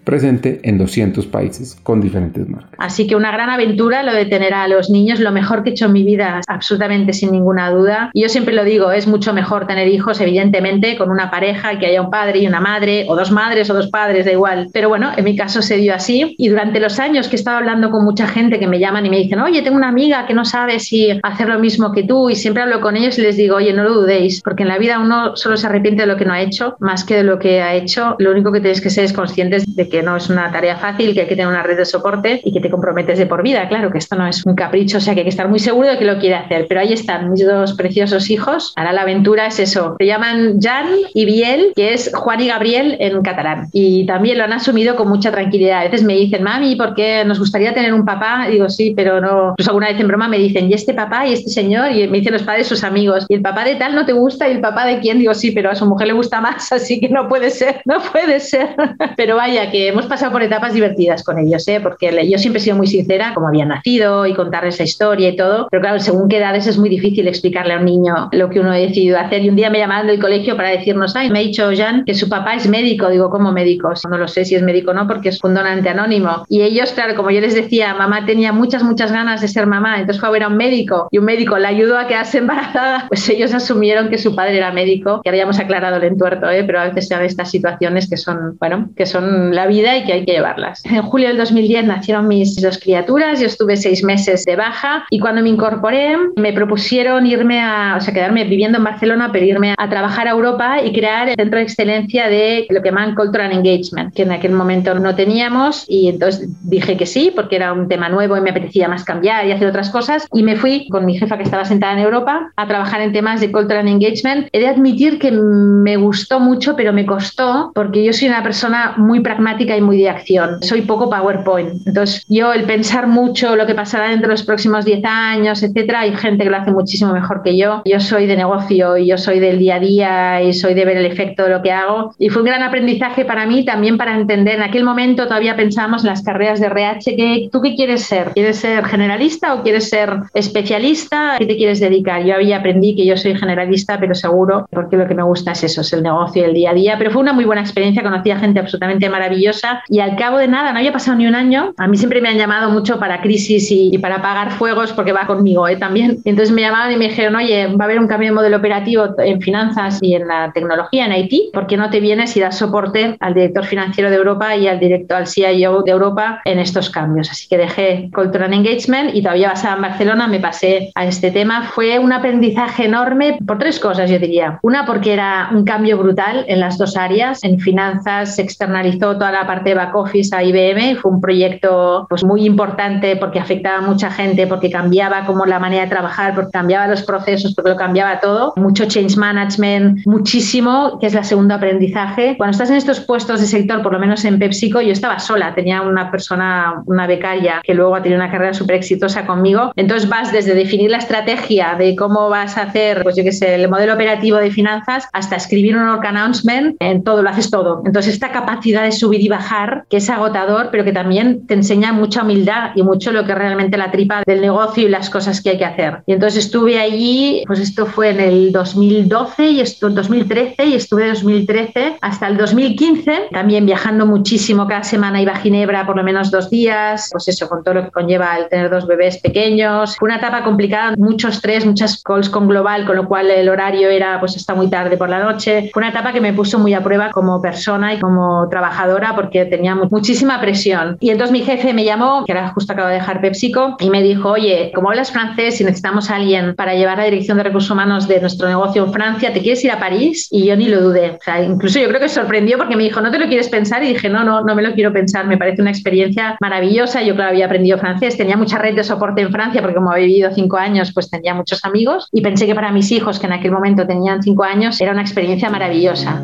presente en 200 países con diferentes marcas. Así que una gran aventura lo de tener a los niños, lo mejor que he hecho en mi vida, absolutamente sin ninguna duda. Y yo siempre lo digo, es mucho mejor tener hijos, evidentemente, con una pareja, que haya un padre y una madre, o dos madres o dos padres, da igual. Pero bueno, en mi caso se dio así. Y durante los años que he estado hablando con mucha gente que me llaman y me dicen, oye, tengo una amiga que no sabe si hacer lo mismo que tú, y siempre hablo con ellos y les digo, oye, no lo dudéis, porque en la vida uno solo se arrepiente de lo que no ha hecho, más que de lo que ha hecho. Lo único que tenéis que ser es conscientes de que no es una tarea fácil, que hay que tener una red de soporte y que te comprometes de por vida. Claro que esto no es un capricho, o sea que hay que estar muy seguro de que lo quiere hacer. Pero ahí están mis dos preciosos hijos. Ahora la aventura es eso. Se llaman Jan y Biel, que es Juan y Gabriel en catalán. Y también lo han asumido con mucha tranquilidad. A veces me dicen, mami, ¿por qué nos gustaría tener un papá? Digo, sí, pero no. Pues alguna vez en broma me dicen, ¿y este papá y este señor? Y me dicen los padres sus amigos. ¿Y el papá de tal no te gusta? ¿Y el papá de quién? Digo, sí, pero a su mujer le gusta más, <laughs> así que no puede ser, no puede ser. <laughs> pero vaya, que hemos pasado por etapas divertidas con ellos, ¿eh? porque yo siempre he sido muy sincera, como había nacido y contarles la historia y todo, pero claro, según qué edades es muy difícil explicarle a un niño lo que uno ha decidido hacer. Y un día me llamaron del colegio para decirnos, ay, me ha dicho Jan que su papá es médico. Digo, ¿cómo médico? No lo sé si es médico o no, porque es un donante anónimo. Y ellos, claro, como yo les decía, mamá tenía muchas, muchas ganas de ser mamá, entonces fue a ver a un médico y un médico la ayudó a quedarse <laughs> embarazada, pues ellos asumieron que su padre era médico, que habíamos aclarado el entuerto, ¿eh? pero a veces se estas situaciones que son, bueno, que son la vida y que hay que llevarlas. En julio del 2010 nacieron mis dos criaturas, yo estuve seis meses de baja y cuando me incorporé me propusieron irme a, o sea, quedarme viviendo en Barcelona, pero irme a trabajar a Europa y crear el centro de excelencia de lo que llaman Cultural Engagement, que en aquel momento no teníamos y entonces dije que sí, porque era un tema nuevo y me apetecía más cambiar y hacer otras cosas y me fui con mi jefa que estaba sentada en Europa a trabajar en temas de Cultural Engagement. He de admitir que me gustó mucho, pero me costó porque yo soy una persona muy pragmática y muy de acción. Soy poco PowerPoint. Entonces, yo el pensar mucho lo que pasará dentro de los próximos 10 años, etcétera, hay gente que lo hace muchísimo mejor que yo. Yo soy de negocio y yo soy del día a día y soy de ver el efecto de lo que hago. Y fue un gran aprendizaje para mí también para entender. En aquel momento todavía pensábamos en las carreras de RH. Que, ¿Tú qué quieres ser? ¿Quieres ser generalista o quieres ser especialista? ¿Qué te quieres dedicar? Yo había aprendí que yo soy generalista, pero seguro, porque lo que me gusta es eso, es el negocio, el día a día. Pero fue una muy buena experiencia, conocí a gente absolutamente maravillosa y al cabo de nada, no había pasado ni un año. A mí siempre me han llamado mucho para crisis y, para apagar fuegos porque va conmigo ¿eh? también. Entonces me llamaban y me dijeron, oye, va a haber un cambio de modelo operativo en finanzas y en la tecnología, en Haití, ¿por qué no te vienes y das soporte al director financiero de Europa y al director, al CIO de Europa en estos cambios? Así que dejé Cultural Engagement y todavía basada en Barcelona me pasé a este tema. Fue un aprendizaje enorme por tres cosas, yo diría. Una, porque era un cambio brutal en las dos áreas. En finanzas se externalizó toda la parte de back office a IBM. Fue un proyecto pues, muy importante porque afectaba a mucha gente, porque cambiaba como la manera de trabajar, porque cambiaba los procesos, porque lo cambiaba todo. Mucho change management, muchísimo, que es la segunda aprendizaje. Cuando estás en estos puestos de sector, por lo menos en PepsiCo, yo estaba sola. Tenía una persona, una becaria, que luego ha tenido una carrera súper exitosa conmigo. Entonces vas desde definir la estrategia de cómo vas a hacer, pues yo qué sé, el modelo operativo de finanzas, hasta escribir un org announcement, en todo, lo haces todo. Entonces, esta capacidad de subir bajar, que es agotador, pero que también te enseña mucha humildad y mucho lo que realmente la tripa del negocio y las cosas que hay que hacer. Y entonces estuve allí, pues esto fue en el 2012 y esto en 2013 y estuve 2013 hasta el 2015, también viajando muchísimo, cada semana iba a Ginebra por lo menos dos días, pues eso, con todo lo que conlleva el tener dos bebés pequeños. Fue una etapa complicada, mucho estrés, muchas calls con global, con lo cual el horario era pues hasta muy tarde por la noche. Fue una etapa que me puso muy a prueba como persona y como trabajadora porque tenía muchísima presión. Y entonces mi jefe me llamó, que era justo acabo de dejar PepsiCo, y me dijo, oye, como hablas francés y necesitamos a alguien para llevar la dirección de recursos humanos de nuestro negocio en Francia, ¿te quieres ir a París? Y yo ni lo dudé. O sea, incluso yo creo que sorprendió porque me dijo, ¿no te lo quieres pensar? Y dije, no, no, no me lo quiero pensar. Me parece una experiencia maravillosa. Yo, claro, había aprendido francés, tenía mucha red de soporte en Francia porque como había vivido cinco años, pues tenía muchos amigos y pensé que para mis hijos, que en aquel momento tenían cinco años, era una experiencia maravillosa.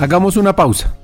Hagamos una pausa.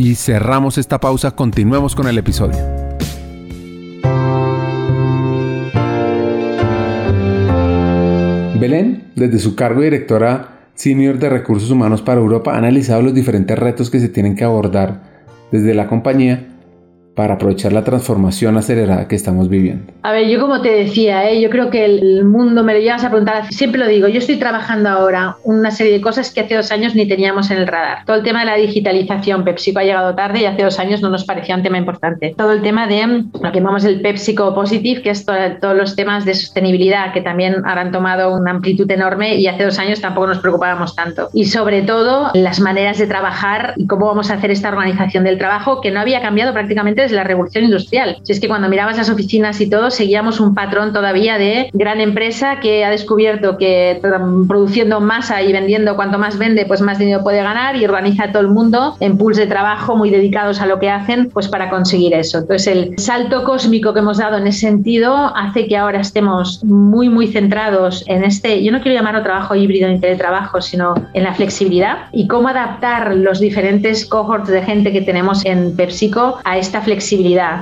y cerramos esta pausa. Continuemos con el episodio. Belén, desde su cargo de directora senior de recursos humanos para Europa, ha analizado los diferentes retos que se tienen que abordar desde la compañía para aprovechar la transformación acelerada que estamos viviendo. A ver, yo como te decía, ¿eh? yo creo que el mundo me lo llevas a preguntar, siempre lo digo, yo estoy trabajando ahora una serie de cosas que hace dos años ni teníamos en el radar. Todo el tema de la digitalización, PepsiCo ha llegado tarde y hace dos años no nos parecía un tema importante. Todo el tema de lo que llamamos el PepsiCo Positive, que es todos los temas de sostenibilidad que también han tomado una amplitud enorme y hace dos años tampoco nos preocupábamos tanto. Y sobre todo las maneras de trabajar y cómo vamos a hacer esta organización del trabajo que no había cambiado prácticamente desde la revolución industrial. Si es que cuando mirabas las oficinas y todo, seguíamos un patrón todavía de gran empresa que ha descubierto que produciendo masa y vendiendo cuanto más vende, pues más dinero puede ganar y organiza a todo el mundo en pools de trabajo muy dedicados a lo que hacen, pues para conseguir eso. Entonces el salto cósmico que hemos dado en ese sentido hace que ahora estemos muy, muy centrados en este, yo no quiero llamarlo trabajo híbrido ni teletrabajo, sino en la flexibilidad y cómo adaptar los diferentes cohorts de gente que tenemos en PepsiCo a esta flexibilidad.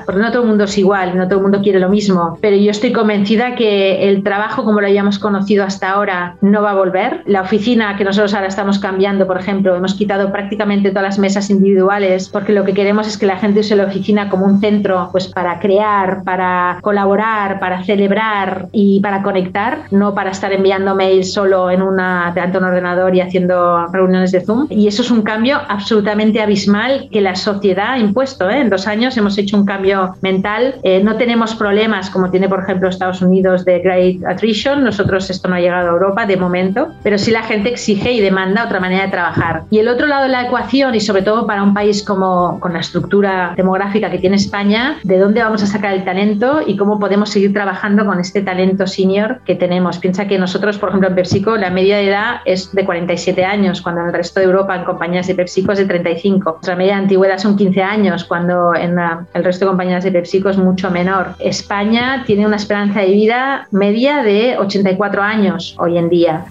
Porque no todo el mundo es igual, no todo el mundo quiere lo mismo, pero yo estoy convencida que el trabajo como lo hayamos conocido hasta ahora no va a volver. La oficina que nosotros ahora estamos cambiando, por ejemplo, hemos quitado prácticamente todas las mesas individuales porque lo que queremos es que la gente use la oficina como un centro pues para crear, para colaborar, para celebrar y para conectar, no para estar enviando mails solo en una delante de un ordenador y haciendo reuniones de Zoom. Y eso es un cambio absolutamente abismal que la sociedad ha impuesto. ¿eh? En dos años hemos hecho un cambio mental. Eh, no tenemos problemas como tiene, por ejemplo, Estados Unidos de Great Attrition. Nosotros esto no ha llegado a Europa de momento, pero sí la gente exige y demanda otra manera de trabajar. Y el otro lado de la ecuación, y sobre todo para un país como con la estructura demográfica que tiene España, de dónde vamos a sacar el talento y cómo podemos seguir trabajando con este talento senior que tenemos. Piensa que nosotros, por ejemplo, en PepsiCo, la media de edad es de 47 años, cuando en el resto de Europa, en compañías de PepsiCo, es de 35. Nuestra media de antigüedad son 15 años, cuando en el resto de compañías de PepsiCo es mucho menor. España tiene una esperanza de vida media de 84 años hoy en día.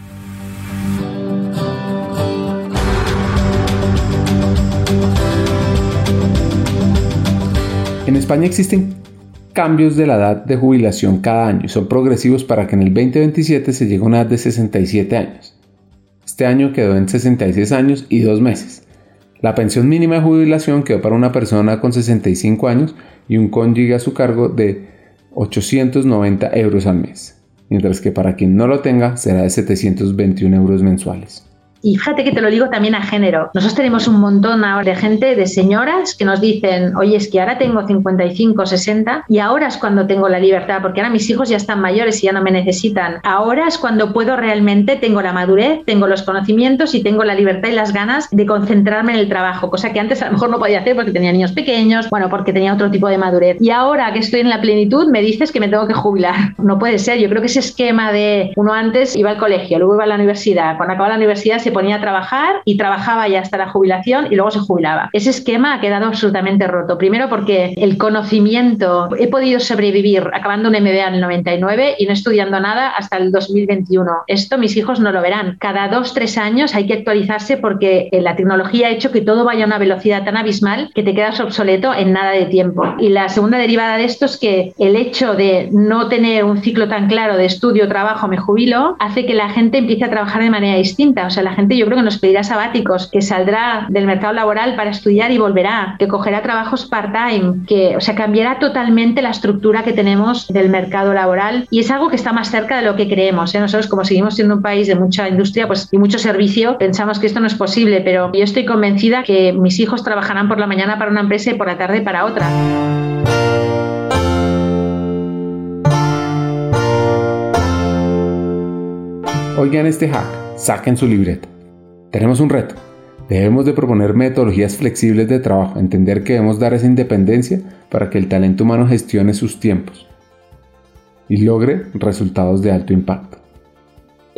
En España existen cambios de la edad de jubilación cada año y son progresivos para que en el 2027 se llegue a una edad de 67 años. Este año quedó en 66 años y 2 meses. La pensión mínima de jubilación quedó para una persona con 65 años y un cónyuge a su cargo de 890 euros al mes, mientras que para quien no lo tenga será de 721 euros mensuales. Y fíjate que te lo digo también a género. Nosotros tenemos un montón ahora de gente, de señoras que nos dicen, oye, es que ahora tengo 55, 60 y ahora es cuando tengo la libertad, porque ahora mis hijos ya están mayores y ya no me necesitan. Ahora es cuando puedo realmente, tengo la madurez, tengo los conocimientos y tengo la libertad y las ganas de concentrarme en el trabajo, cosa que antes a lo mejor no podía hacer porque tenía niños pequeños, bueno, porque tenía otro tipo de madurez. Y ahora que estoy en la plenitud, me dices que me tengo que jubilar. No puede ser. Yo creo que ese esquema de uno antes iba al colegio, luego iba a la universidad, cuando acaba la universidad se ponía a trabajar y trabajaba ya hasta la jubilación y luego se jubilaba. Ese esquema ha quedado absolutamente roto. Primero porque el conocimiento, he podido sobrevivir acabando un MBA en el 99 y no estudiando nada hasta el 2021. Esto mis hijos no lo verán. Cada dos, tres años hay que actualizarse porque eh, la tecnología ha hecho que todo vaya a una velocidad tan abismal que te quedas obsoleto en nada de tiempo. Y la segunda derivada de esto es que el hecho de no tener un ciclo tan claro de estudio, trabajo, me jubilo, hace que la gente empiece a trabajar de manera distinta. O sea, la gente yo creo que nos pedirá sabáticos, que saldrá del mercado laboral para estudiar y volverá, que cogerá trabajos part-time, que, o sea, cambiará totalmente la estructura que tenemos del mercado laboral y es algo que está más cerca de lo que creemos. ¿eh? Nosotros, como seguimos siendo un país de mucha industria pues, y mucho servicio, pensamos que esto no es posible, pero yo estoy convencida que mis hijos trabajarán por la mañana para una empresa y por la tarde para otra. Oigan este hack, saquen su libreta. Tenemos un reto. Debemos de proponer metodologías flexibles de trabajo, entender que debemos dar esa independencia para que el talento humano gestione sus tiempos y logre resultados de alto impacto.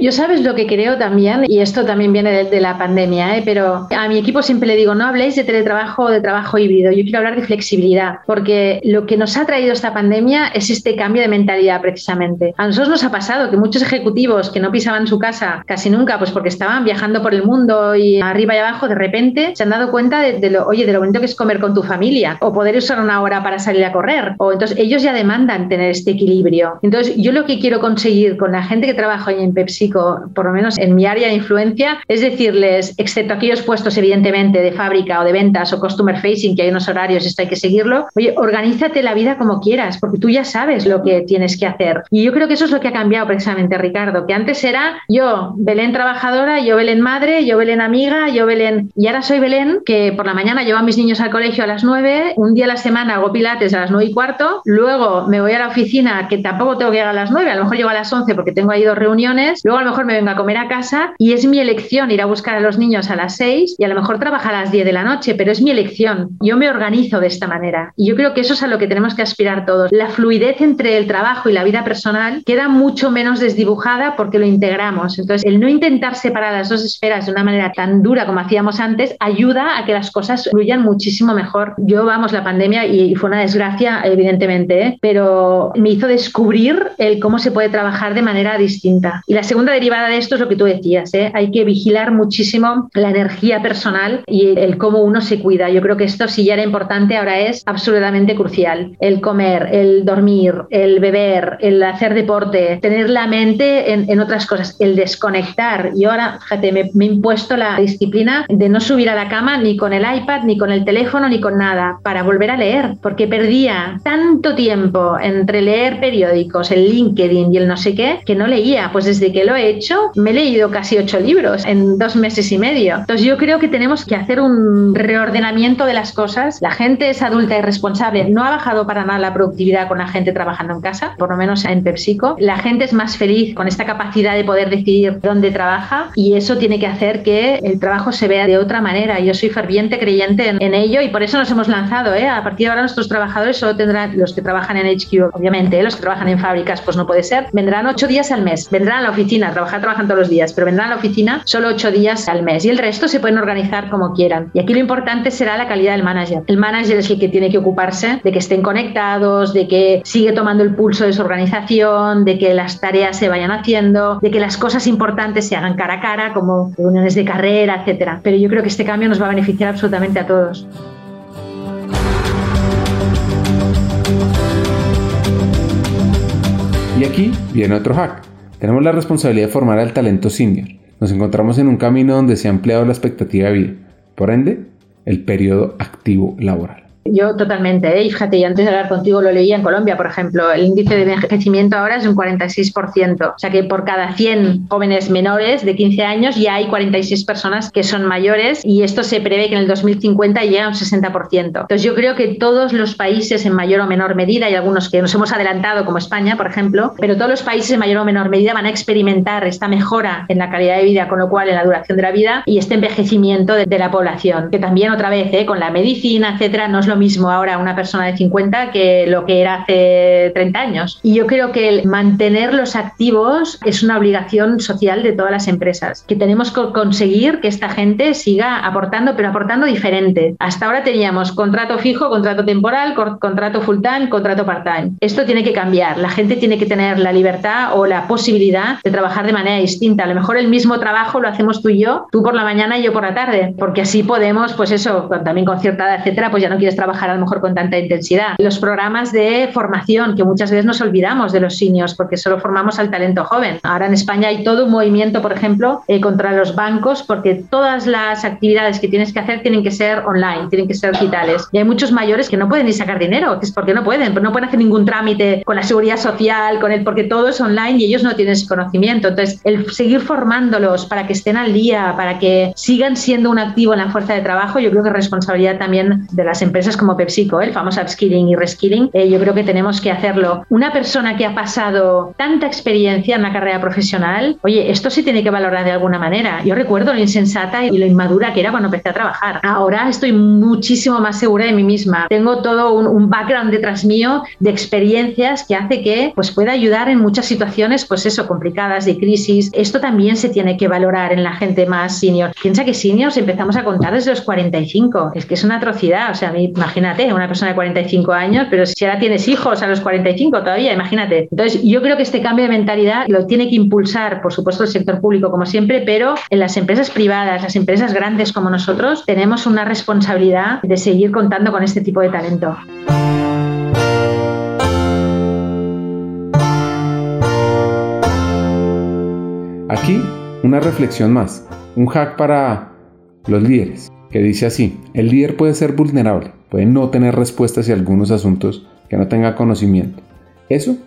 Yo sabes lo que creo también, y esto también viene de, la pandemia, ¿eh? pero a mi equipo siempre le digo, no habléis de teletrabajo o de trabajo híbrido, yo quiero hablar de flexibilidad, porque lo que nos ha traído esta pandemia es este cambio de mentalidad precisamente. A nosotros nos ha pasado que muchos ejecutivos que no pisaban su casa casi nunca, pues porque estaban viajando por el mundo y arriba y abajo, de repente se han dado cuenta de, lo, oye, de lo bonito que es comer con tu familia, o poder usar una hora para salir a correr, o entonces ellos ya demandan tener este equilibrio. Entonces yo lo que quiero conseguir con la gente que trabaja hoy en Pepsi por lo menos en mi área de influencia, es decirles, excepto aquellos puestos evidentemente de fábrica o de ventas o customer facing, que hay unos horarios, esto hay que seguirlo, oye, organízate la vida como quieras, porque tú ya sabes lo que tienes que hacer. Y yo creo que eso es lo que ha cambiado precisamente, Ricardo, que antes era yo, Belén trabajadora, yo Belén madre, yo Belén amiga, yo Belén... Y ahora soy Belén, que por la mañana llevo a mis niños al colegio a las 9, un día a la semana hago pilates a las 9 y cuarto, luego me voy a la oficina, que tampoco tengo que llegar a las 9, a lo mejor llego a las 11 porque tengo ahí dos reuniones, luego A lo mejor me vengo a comer a casa y es mi elección ir a buscar a los niños a las 6 y a lo mejor trabajar a las 10 de la noche, pero es mi elección. Yo me organizo de esta manera. Y yo creo que eso es a lo que tenemos que aspirar todos. La fluidez entre el trabajo y la vida personal queda mucho menos desdibujada porque lo integramos. Entonces, el no intentar separar las dos esferas de una manera tan dura como hacíamos antes ayuda a que las cosas fluyan muchísimo mejor. Yo, vamos, la pandemia y fue una desgracia, evidentemente, ¿eh? pero me hizo descubrir el cómo se puede trabajar de manera distinta. Y la segunda derivada de esto es lo que tú decías, ¿eh? hay que vigilar muchísimo la energía personal y el cómo uno se cuida. Yo creo que esto si ya era importante, ahora es absolutamente crucial. El comer, el dormir, el beber, el hacer deporte, tener la mente en, otras cosas, el desconectar. Yo ahora, fíjate, me, me he impuesto la disciplina de no subir a la cama ni con el iPad, ni con el teléfono, ni con nada, para volver a leer, porque perdía tanto tiempo entre leer periódicos, el LinkedIn y el no sé qué, que no leía. Pues desde que lo he hecho, me he leído casi ocho libros en dos meses y medio. Entonces yo creo que tenemos que hacer un reordenamiento de las cosas. La gente es adulta y responsable. No ha bajado para nada la productividad con la gente trabajando en casa, por lo menos en PepsiCo. La gente es más feliz con esta capacidad de poder decidir dónde trabaja y eso tiene que hacer que el trabajo se vea de otra manera. Yo soy ferviente creyente en, ello y por eso nos hemos lanzado. ¿eh? A partir de ahora nuestros trabajadores solo tendrán, los que trabajan en HQ, obviamente, ¿eh? los que trabajan en fábricas, pues no puede ser, vendrán ocho días al mes. Vendrán a la oficina, trabajar, trabajan todos los días, pero vendrán a la oficina solo ocho días al mes y el resto se pueden organizar como quieran. Y aquí lo importante será la calidad del manager. El manager es el que tiene que ocuparse de que estén conectados, de que sigue tomando el pulso de su organización, de que las tareas se vayan haciendo, de que las cosas importantes se hagan cara a cara, como reuniones de carrera, etcétera. Pero yo creo que este cambio nos va a beneficiar absolutamente a todos. Y aquí viene otro hack. Tenemos la responsabilidad de formar al talento senior. Nos encontramos en un camino donde se ha ampliado la expectativa de vida. Por ende, el periodo activo laboral. Yo totalmente, ¿eh? y fíjate, yo antes de hablar contigo lo leía en Colombia, por ejemplo, el índice de envejecimiento ahora es un 46%, o sea que por cada 100 jóvenes menores de 15 años ya hay 46 personas que son mayores y esto se prevé que en el 2050 llegue a un 60%. Entonces yo creo que todos los países en mayor o menor medida, hay algunos que nos hemos adelantado como España, por ejemplo, pero todos los países en mayor o menor medida van a experimentar esta mejora en la calidad de vida, con lo cual en la duración de la vida y este envejecimiento de, la población, que también otra vez ¿eh? con la medicina, etcétera, nos lo mismo ahora una persona de 50 que lo que era hace 30 años. Y yo creo que el mantenerlos activos es una obligación social de todas las empresas, que tenemos que conseguir que esta gente siga aportando, pero aportando diferente. Hasta ahora teníamos contrato fijo, contrato temporal, contrato full time, contrato part time. Esto tiene que cambiar. La gente tiene que tener la libertad o la posibilidad de trabajar de manera distinta. A lo mejor el mismo trabajo lo hacemos tú y yo, tú por la mañana y yo por la tarde, porque así podemos, pues eso, también con cierta edad, etcétera, pues ya no quieres trabajar a lo mejor con tanta intensidad. Los programas de formación, que muchas veces nos olvidamos de los seniors porque solo formamos al talento joven. Ahora en España hay todo un movimiento, por ejemplo, eh, contra los bancos porque todas las actividades que tienes que hacer tienen que ser online, tienen que ser digitales. Y hay muchos mayores que no pueden ni sacar dinero, que es porque no pueden, no pueden hacer ningún trámite con la seguridad social, con el, porque todo es online y ellos no tienen ese conocimiento. Entonces, el seguir formándolos para que estén al día, para que sigan siendo un activo en la fuerza de trabajo, yo creo que es responsabilidad también de las empresas como PepsiCo, el famoso upskilling y reskilling, eh, yo creo que tenemos que hacerlo. Una persona que ha pasado tanta experiencia en la carrera profesional, oye, esto sí tiene que valorar de alguna manera. Yo recuerdo lo insensata y lo inmadura que era cuando empecé a trabajar. Ahora estoy muchísimo más segura de mí misma. Tengo todo un, background detrás mío de experiencias que hace que pues, pueda ayudar en muchas situaciones, pues eso, complicadas, de crisis. Esto también se tiene que valorar en la gente más senior. Piensa que seniors empezamos a contar desde los 45. Es que es una atrocidad. O sea, imagínate, una persona de 45 años, pero si ahora tienes hijos a los 45 todavía, imagínate. Entonces, yo creo que este cambio de mentalidad lo tiene que impulsar, por supuesto, el sector público, como siempre, pero en las empresas privadas, las empresas grandes como nosotros, tenemos una responsabilidad de seguir contando con este tipo de talento. Aquí una reflexión más, un hack para los líderes, que dice así, el líder puede ser vulnerable, puede no tener respuestas hacia algunos asuntos que no tenga conocimiento. Eso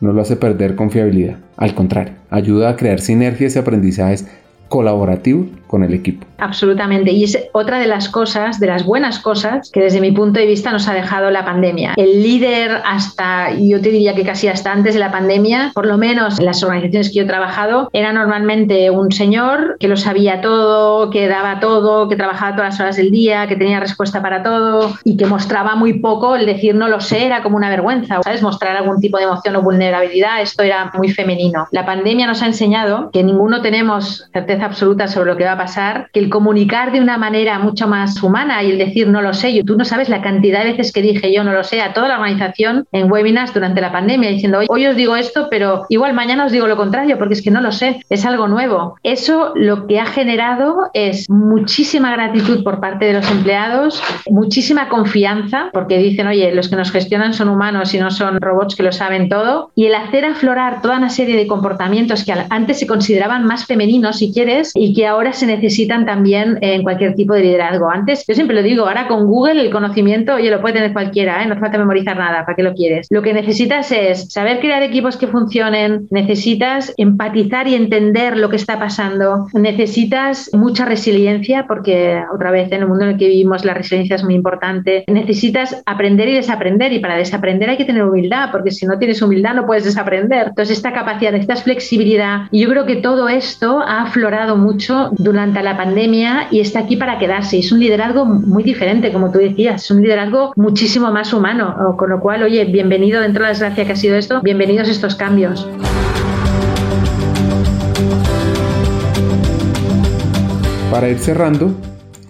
no lo hace perder confiabilidad, al contrario, ayuda a crear sinergias y aprendizajes colaborativo con el equipo. Absolutamente. Y es otra de las cosas, de las buenas cosas que desde mi punto de vista nos ha dejado la pandemia. El líder hasta, yo te diría que casi hasta antes de la pandemia, por lo menos en las organizaciones que yo he trabajado, era normalmente un señor que lo sabía todo, que daba todo, que trabajaba todas las horas del día, que tenía respuesta para todo y que mostraba muy poco. El decir no lo sé era como una vergüenza, ¿sabes? Mostrar algún tipo de emoción o vulnerabilidad, esto era muy femenino. La pandemia nos ha enseñado que ninguno tenemos certeza absoluta sobre lo que va a pasar, que el comunicar de una manera mucho más humana y el decir no lo sé, yo, tú no sabes la cantidad de veces que dije yo no lo sé a toda la organización en webinars durante la pandemia diciendo hoy os digo esto, pero igual mañana os digo lo contrario porque es que no lo sé, es algo nuevo. Eso lo que ha generado es muchísima gratitud por parte de los empleados, muchísima confianza porque dicen, oye, los que nos gestionan son humanos y no son robots que lo saben todo y el hacer aflorar toda una serie de comportamientos que antes se consideraban más femeninos, si quieres, y que ahora se necesitan también en cualquier tipo de liderazgo. Antes, yo siempre lo digo, ahora con Google el conocimiento, oye, lo puede tener cualquiera, ¿eh? no hace falta memorizar nada, ¿para qué lo quieres? Lo que necesitas es saber crear equipos que funcionen, necesitas empatizar y entender lo que está pasando, necesitas mucha resiliencia, porque otra vez en el mundo en el que vivimos la resiliencia es muy importante, necesitas aprender y desaprender, y para desaprender hay que tener humildad, porque si no tienes humildad no puedes desaprender. Entonces, esta capacidad, necesitas flexibilidad, y yo creo que todo esto ha aflorado mucho durante la pandemia y está aquí para quedarse. Es un liderazgo muy diferente, como tú decías, es un liderazgo muchísimo más humano, con lo cual, oye, bienvenido dentro de la desgracia que ha sido esto, bienvenidos estos cambios. Para ir cerrando,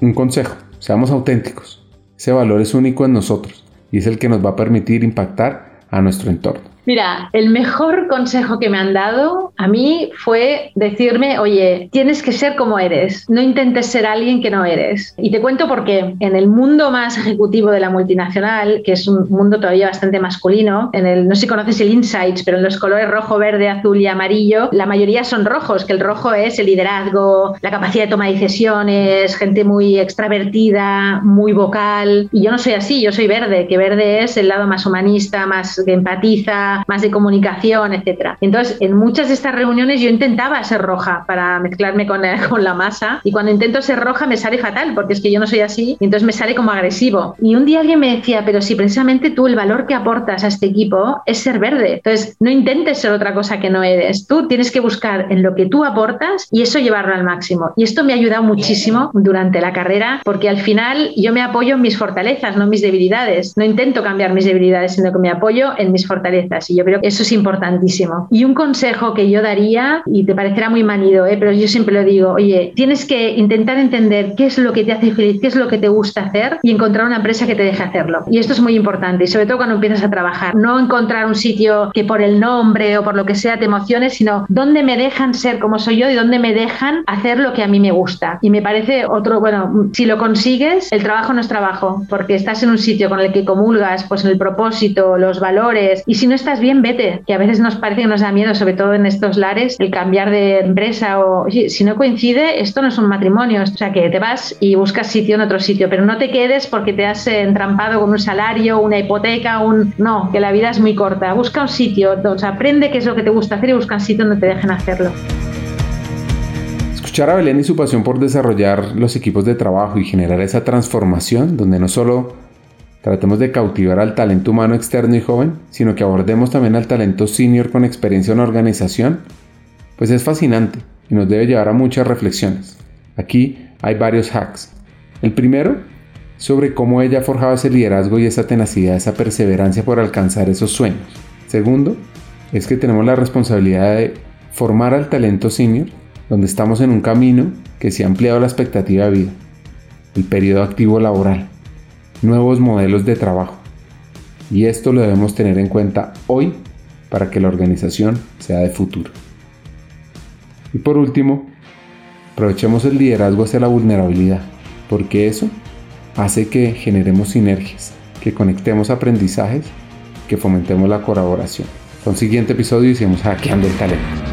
un consejo, seamos auténticos. Ese valor es único en nosotros y es el que nos va a permitir impactar a nuestro entorno. Mira, el mejor consejo que me han dado a mí fue decirme, oye, tienes que ser como eres, no intentes ser alguien que no eres. Y te cuento por qué. En el mundo más ejecutivo de la multinacional, que es un mundo todavía bastante masculino, en el, no sé si conoces el Insights, pero en los colores rojo, verde, azul y amarillo, la mayoría son rojos, que el rojo es el liderazgo, la capacidad de toma de decisiones, gente muy extravertida, muy vocal. Y yo no soy así, yo soy verde, que verde es el lado más humanista, más que empatiza, más de comunicación, etcétera. Entonces, en muchas de estas reuniones yo intentaba ser roja para mezclarme con, con la masa y cuando intento ser roja me sale fatal porque es que yo no soy así y entonces me sale como agresivo. Y un día alguien me decía, pero si precisamente tú el valor que aportas a este equipo es ser verde, entonces no intentes ser otra cosa que no eres. Tú tienes que buscar en lo que tú aportas y eso llevarlo al máximo. Y esto me ha ayudado muchísimo durante la carrera porque al final yo me apoyo en mis fortalezas, no en mis debilidades. No intento cambiar mis debilidades, sino que me apoyo en mis fortalezas. Y yo creo que eso es importantísimo. Y un consejo que yo daría, y te parecerá muy manido, ¿eh? pero yo siempre lo digo, oye, tienes que intentar entender qué es lo que te hace feliz, qué es lo que te gusta hacer y encontrar una empresa que te deje hacerlo. Y esto es muy importante, y sobre todo cuando empiezas a trabajar. No encontrar un sitio que por el nombre o por lo que sea te emocione, sino dónde me dejan ser como soy yo y dónde me dejan hacer lo que a mí me gusta. Y me parece otro, bueno, si lo consigues, el trabajo no es trabajo, porque estás en un sitio con el que comulgas, pues en el propósito, los valores, y si no estás bien, vete, que a veces nos parece que nos da miedo, sobre todo en estos lares, el cambiar de empresa o si no coincide, esto no es un matrimonio, o sea que te vas y buscas sitio en otro sitio, pero no te quedes porque te has entrampado con un salario, una hipoteca, un... No, que la vida es muy corta, busca un sitio, o aprende qué es lo que te gusta hacer y busca un sitio donde te dejen hacerlo. Escuchar a Belén y su pasión por desarrollar los equipos de trabajo y generar esa transformación donde no solo tratemos de cautivar al talento humano externo y joven, sino que abordemos también al talento senior con experiencia en organización, pues es fascinante y nos debe llevar a muchas reflexiones. Aquí hay varios hacks. El primero, sobre cómo ella ha forjado ese liderazgo y esa tenacidad, esa perseverancia por alcanzar esos sueños. Segundo, es que tenemos la responsabilidad de formar al talento senior, donde estamos en un camino que se ha ampliado la expectativa de vida, el periodo activo laboral nuevos modelos de trabajo. Y esto lo debemos tener en cuenta hoy para que la organización sea de futuro. Y por último, aprovechemos el liderazgo hacia la vulnerabilidad, porque eso hace que generemos sinergias, que conectemos aprendizajes, que fomentemos la colaboración. Con siguiente episodio y hackeando el talento.